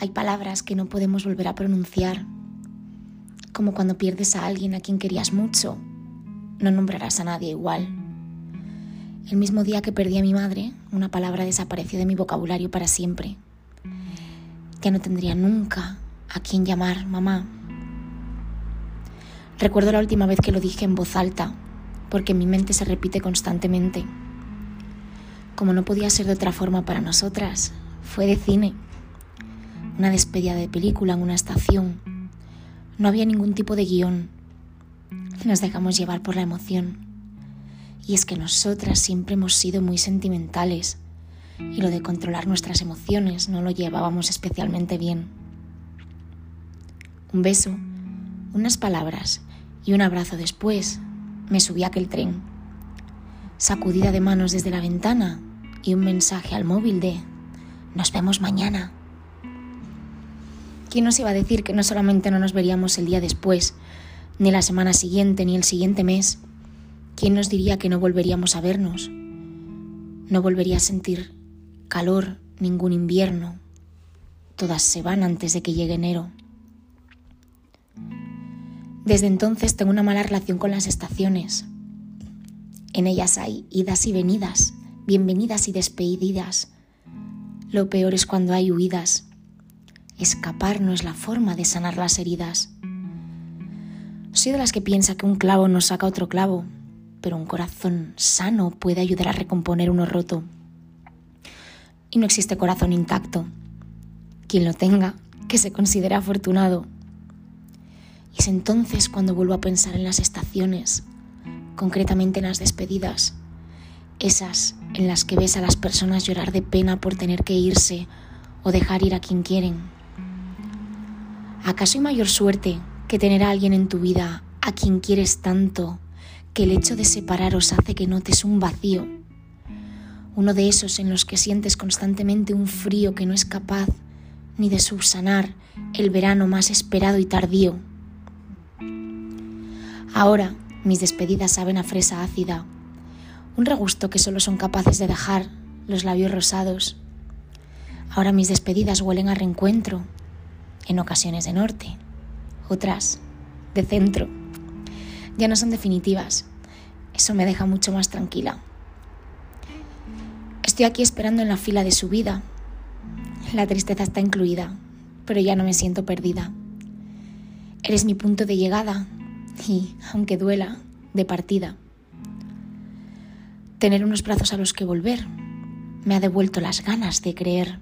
Hay palabras que no podemos volver a pronunciar, como cuando pierdes a alguien a quien querías mucho, no nombrarás a nadie igual. El mismo día que perdí a mi madre, una palabra desapareció de mi vocabulario para siempre. Ya no tendría nunca a quien llamar mamá. Recuerdo la última vez que lo dije en voz alta, porque mi mente se repite constantemente. Como no podía ser de otra forma para nosotras, fue de cine. Una despedida de película en una estación. No había ningún tipo de guion. Nos dejamos llevar por la emoción. Y es que nosotras siempre hemos sido muy sentimentales y lo de controlar nuestras emociones no lo llevábamos especialmente bien. Un beso, unas palabras y un abrazo después me subí a aquel tren. Sacudida de manos desde la ventana y un mensaje al móvil de Nos vemos mañana. ¿Quién nos iba a decir que no solamente no nos veríamos el día después, ni la semana siguiente, ni el siguiente mes? ¿Quién nos diría que no volveríamos a vernos? No volvería a sentir calor ningún invierno. Todas se van antes de que llegue enero. Desde entonces tengo una mala relación con las estaciones. En ellas hay idas y venidas, bienvenidas y despedidas. Lo peor es cuando hay huidas. Escapar no es la forma de sanar las heridas. Soy de las que piensa que un clavo no saca otro clavo, pero un corazón sano puede ayudar a recomponer uno roto. Y no existe corazón intacto. Quien lo tenga, que se considere afortunado. Y es entonces cuando vuelvo a pensar en las estaciones, concretamente en las despedidas, esas en las que ves a las personas llorar de pena por tener que irse o dejar ir a quien quieren. ¿Acaso hay mayor suerte que tener a alguien en tu vida a quien quieres tanto que el hecho de separaros hace que notes un vacío? Uno de esos en los que sientes constantemente un frío que no es capaz ni de subsanar el verano más esperado y tardío Ahora mis despedidas saben a fresa ácida, un regusto que solo son capaces de dejar los labios rosados. Ahora mis despedidas huelen a reencuentro, en ocasiones de norte, otras de centro. Ya no son definitivas, eso me deja mucho más tranquila. Estoy aquí esperando en la fila de subida. La tristeza está incluida, pero ya no me siento perdida. Eres mi punto de llegada, y, aunque duela, de partida. Tener unos brazos a los que volver me ha devuelto las ganas de creer.